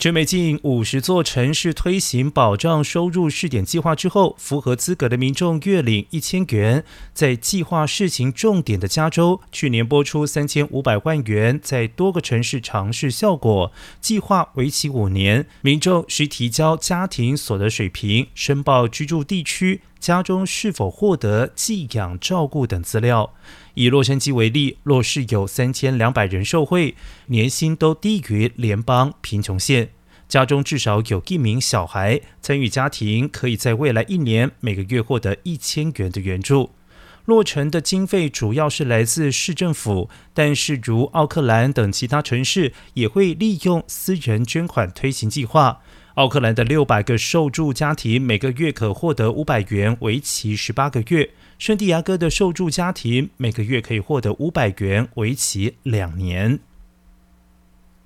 全美近五十座城市推行保障收入试点计划之后，符合资格的民众月领一千元。在计划试行重点的加州，去年拨出三千五百万元，在多个城市尝试效果。计划为期五年，民众需提交家庭所得水平、申报居住地区、家中是否获得寄养照顾等资料。以洛杉矶为例，洛市有三千两百人受惠，年薪都低于联邦贫穷线。家中至少有一名小孩，参与家庭可以在未来一年每个月获得一千元的援助。落成的经费主要是来自市政府，但是如奥克兰等其他城市也会利用私人捐款推行计划。奥克兰的六百个受助家庭每个月可获得五百元，为期十八个月；圣地亚哥的受助家庭每个月可以获得五百元，为期两年。